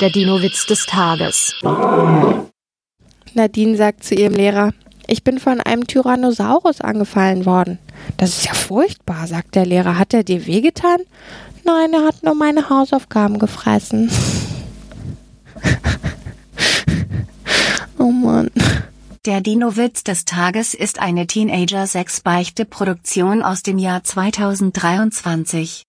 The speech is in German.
Der Dino-Witz des Tages. Nadine sagt zu ihrem Lehrer, ich bin von einem Tyrannosaurus angefallen worden. Das ist ja furchtbar, sagt der Lehrer. Hat er dir wehgetan? Nein, er hat nur meine Hausaufgaben gefressen. oh Mann. Der Dino-Witz des Tages ist eine Teenager-6-Beichte-Produktion aus dem Jahr 2023.